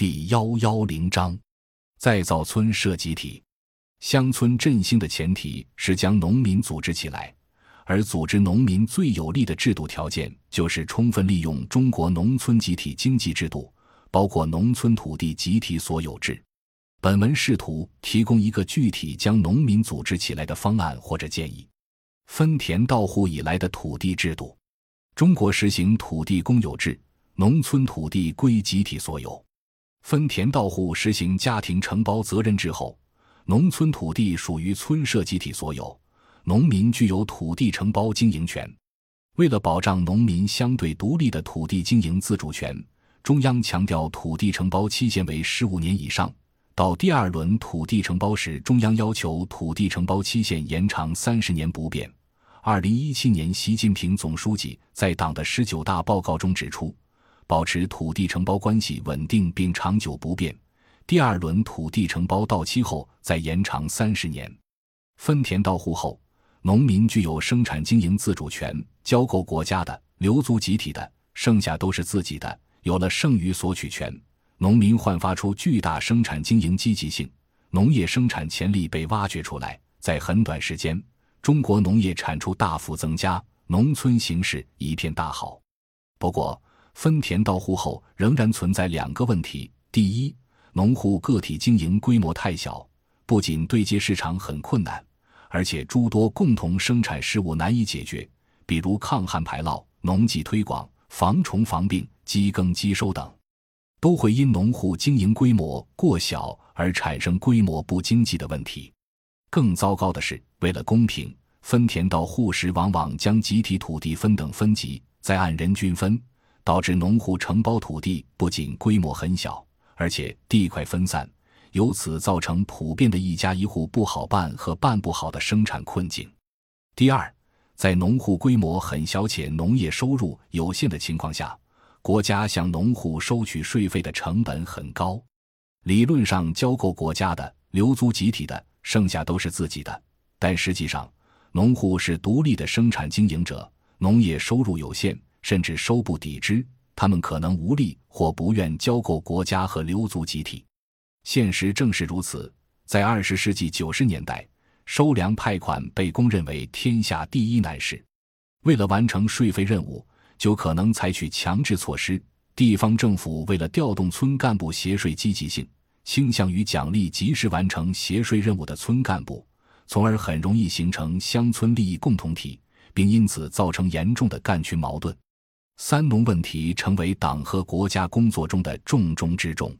第幺幺零章，再造村社集体。乡村振兴的前提是将农民组织起来，而组织农民最有利的制度条件就是充分利用中国农村集体经济制度，包括农村土地集体所有制。本文试图提供一个具体将农民组织起来的方案或者建议。分田到户以来的土地制度，中国实行土地公有制，农村土地归集体所有。分田到户实行家庭承包责任制后，农村土地属于村社集体所有，农民具有土地承包经营权。为了保障农民相对独立的土地经营自主权，中央强调土地承包期限为十五年以上。到第二轮土地承包时，中央要求土地承包期限延长三十年不变。二零一七年，习近平总书记在党的十九大报告中指出。保持土地承包关系稳定并长久不变。第二轮土地承包到期后再延长三十年。分田到户后，农民具有生产经营自主权，交够国家的、留足集体的，剩下都是自己的。有了剩余索取权，农民焕发出巨大生产经营积极性，农业生产潜力被挖掘出来。在很短时间，中国农业产出大幅增加，农村形势一片大好。不过，分田到户后仍然存在两个问题：第一，农户个体经营规模太小，不仅对接市场很困难，而且诸多共同生产事务难以解决，比如抗旱排涝、农技推广、防虫防病、机耕机收等，都会因农户经营规模过小而产生规模不经济的问题。更糟糕的是，为了公平，分田到户时往往将集体土地分等分级，再按人均分。导致农户承包土地不仅规模很小，而且地块分散，由此造成普遍的一家一户不好办和办不好的生产困境。第二，在农户规模很小且农业收入有限的情况下，国家向农户收取税费的成本很高。理论上交够国家的、留足集体的，剩下都是自己的，但实际上，农户是独立的生产经营者，农业收入有限。甚至收不抵支，他们可能无力或不愿交够国家和留足集体。现实正是如此。在二十世纪九十年代，收粮派款被公认为天下第一难事。为了完成税费任务，就可能采取强制措施。地方政府为了调动村干部协税积极性，倾向于奖励及时完成协税任务的村干部，从而很容易形成乡村利益共同体，并因此造成严重的干群矛盾。三农问题成为党和国家工作中的重中之重。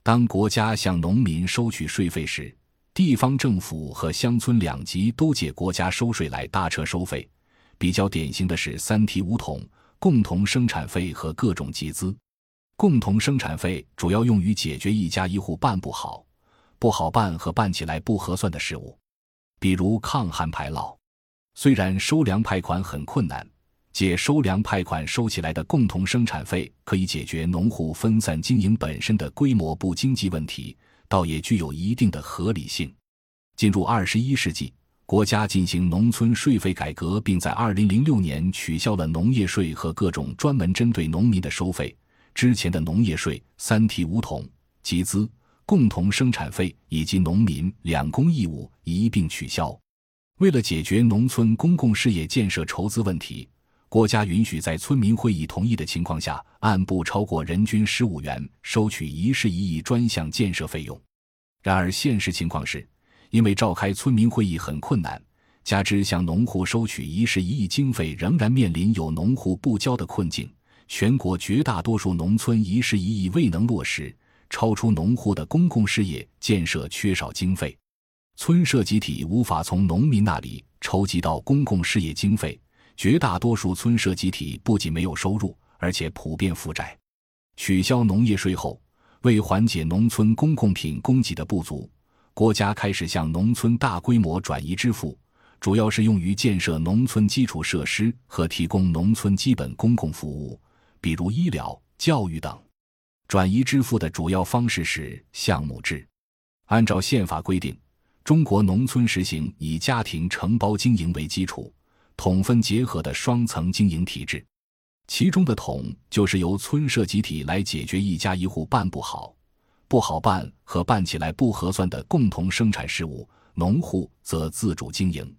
当国家向农民收取税费时，地方政府和乡村两级都借国家收税来搭车收费。比较典型的是三提五统、共同生产费和各种集资。共同生产费主要用于解决一家一户办不好、不好办和办起来不合算的事务，比如抗旱排涝。虽然收粮派款很困难。借收粮派款收起来的共同生产费，可以解决农户分散经营本身的规模不经济问题，倒也具有一定的合理性。进入二十一世纪，国家进行农村税费改革，并在二零零六年取消了农业税和各种专门针对农民的收费。之前的农业税、三提五统、集资、共同生产费以及农民两公义务一并取消。为了解决农村公共事业建设筹资问题。国家允许在村民会议同意的情况下，按不超过人均十五元收取一事一议专项建设费用。然而，现实情况是，因为召开村民会议很困难，加之向农户收取一事一议经费仍然面临有农户不交的困境，全国绝大多数农村一事一议未能落实，超出农户的公共事业建设缺少经费，村社集体无法从农民那里筹集到公共事业经费。绝大多数村社集体不仅没有收入，而且普遍负债。取消农业税后，为缓解农村公共品供给的不足，国家开始向农村大规模转移支付，主要是用于建设农村基础设施和提供农村基本公共服务，比如医疗、教育等。转移支付的主要方式是项目制。按照宪法规定，中国农村实行以家庭承包经营为基础。统分结合的双层经营体制，其中的统就是由村社集体来解决一家一户办不好、不好办和办起来不合算的共同生产事务，农户则自主经营。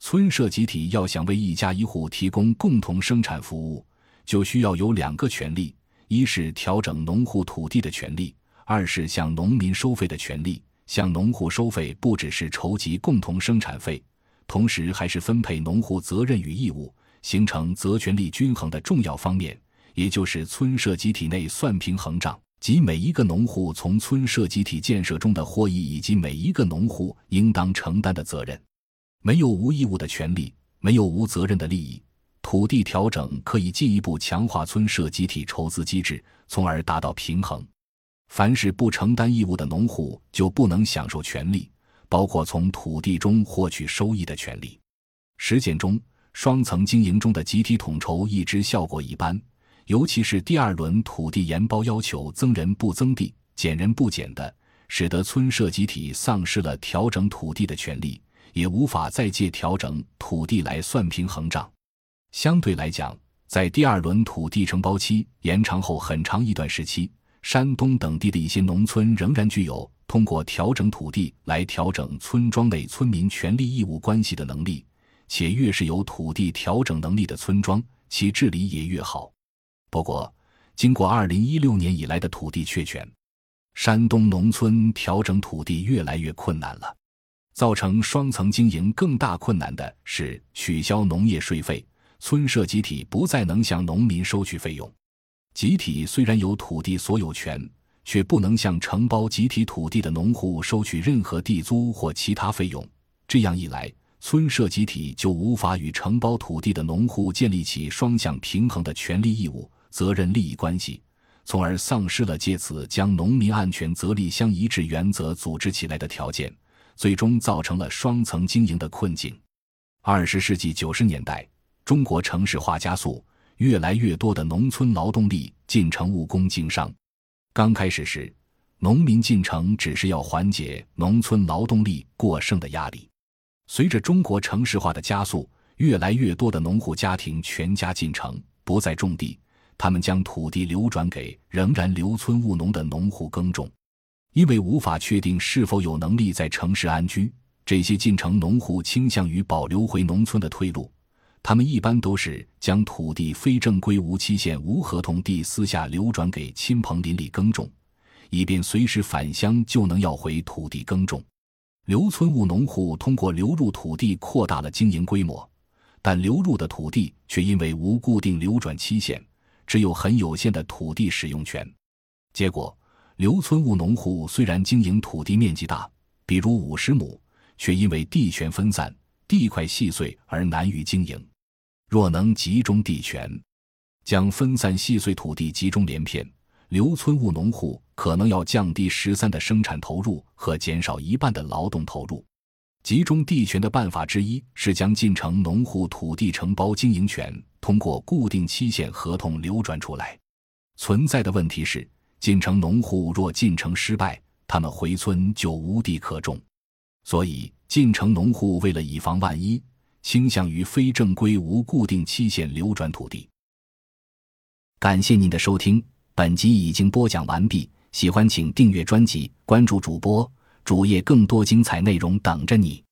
村社集体要想为一家一户提供共同生产服务，就需要有两个权利：一是调整农户土地的权利，二是向农民收费的权利。向农户收费不只是筹集共同生产费，同时还是分配农户责任与义务，形成责权利均衡的重要方面，也就是村社集体内算平衡账，即每一个农户从村社集体建设中的获益，以及每一个农户应当承担的责任。没有无义务的权利，没有无责任的利益。土地调整可以进一步强化村社集体筹资机制，从而达到平衡。凡是不承担义务的农户，就不能享受权利，包括从土地中获取收益的权利。实践中，双层经营中的集体统筹一直效果一般，尤其是第二轮土地研包要求增人不增地、减人不减的，使得村社集体丧失了调整土地的权利，也无法再借调整土地来算平衡账。相对来讲，在第二轮土地承包期延长后很长一段时期。山东等地的一些农村仍然具有通过调整土地来调整村庄内村民权利义务关系的能力，且越是有土地调整能力的村庄，其治理也越好。不过，经过二零一六年以来的土地确权，山东农村调整土地越来越困难了。造成双层经营更大困难的是取消农业税费，村社集体不再能向农民收取费用。集体虽然有土地所有权，却不能向承包集体土地的农户收取任何地租或其他费用。这样一来，村社集体就无法与承包土地的农户建立起双向平衡的权利义务、责任利益关系，从而丧失了借此将农民安全责利相一致原则组织起来的条件，最终造成了双层经营的困境。二十世纪九十年代，中国城市化加速。越来越多的农村劳动力进城务工经商。刚开始时，农民进城只是要缓解农村劳动力过剩的压力。随着中国城市化的加速，越来越多的农户家庭全家进城，不再种地，他们将土地流转给仍然留村务农的农户耕种。因为无法确定是否有能力在城市安居，这些进城农户倾向于保留回农村的退路。他们一般都是将土地非正规、无期限、无合同地私下流转给亲朋邻里耕种，以便随时返乡就能要回土地耕种。留村务农户通过流入土地扩大了经营规模，但流入的土地却因为无固定流转期限，只有很有限的土地使用权。结果，留村务农户虽然经营土地面积大，比如五十亩，却因为地权分散、地块细碎而难于经营。若能集中地权，将分散细碎土地集中连片，留村务农户可能要降低十三的生产投入和减少一半的劳动投入。集中地权的办法之一是将进城农户土地承包经营权通过固定期限合同流转出来。存在的问题是，进城农户若进城失败，他们回村就无地可种。所以，进城农户为了以防万一。倾向于非正规、无固定期限流转土地。感谢您的收听，本集已经播讲完毕。喜欢请订阅专辑，关注主播主页，更多精彩内容等着你。